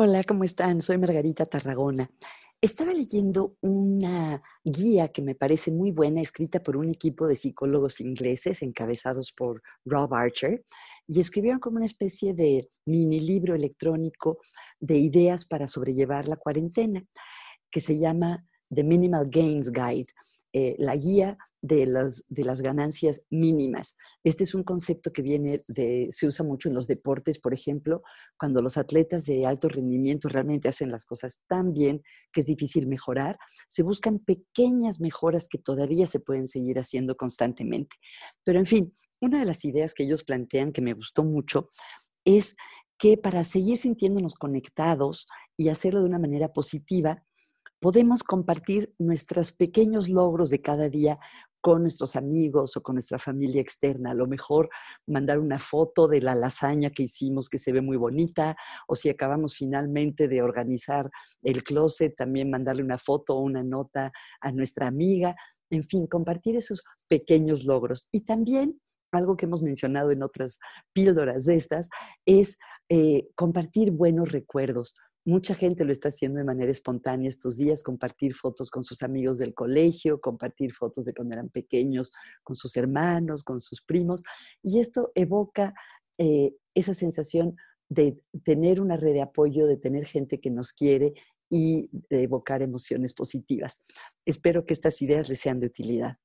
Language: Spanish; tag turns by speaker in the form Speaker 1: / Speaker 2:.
Speaker 1: Hola, ¿cómo están? Soy Margarita Tarragona. Estaba leyendo una guía que me parece muy buena, escrita por un equipo de psicólogos ingleses encabezados por Rob Archer, y escribieron como una especie de mini libro electrónico de ideas para sobrellevar la cuarentena, que se llama The Minimal Gains Guide, eh, la guía de las, de las ganancias mínimas. Este es un concepto que viene de, se usa mucho en los deportes, por ejemplo, cuando los atletas de alto rendimiento realmente hacen las cosas tan bien que es difícil mejorar, se buscan pequeñas mejoras que todavía se pueden seguir haciendo constantemente. Pero en fin, una de las ideas que ellos plantean que me gustó mucho es que para seguir sintiéndonos conectados y hacerlo de una manera positiva, podemos compartir nuestros pequeños logros de cada día con nuestros amigos o con nuestra familia externa. A lo mejor mandar una foto de la lasaña que hicimos que se ve muy bonita, o si acabamos finalmente de organizar el closet, también mandarle una foto o una nota a nuestra amiga. En fin, compartir esos pequeños logros. Y también algo que hemos mencionado en otras píldoras de estas es eh, compartir buenos recuerdos. Mucha gente lo está haciendo de manera espontánea estos días, compartir fotos con sus amigos del colegio, compartir fotos de cuando eran pequeños con sus hermanos, con sus primos. Y esto evoca eh, esa sensación de tener una red de apoyo, de tener gente que nos quiere y de evocar emociones positivas. Espero que estas ideas les sean de utilidad.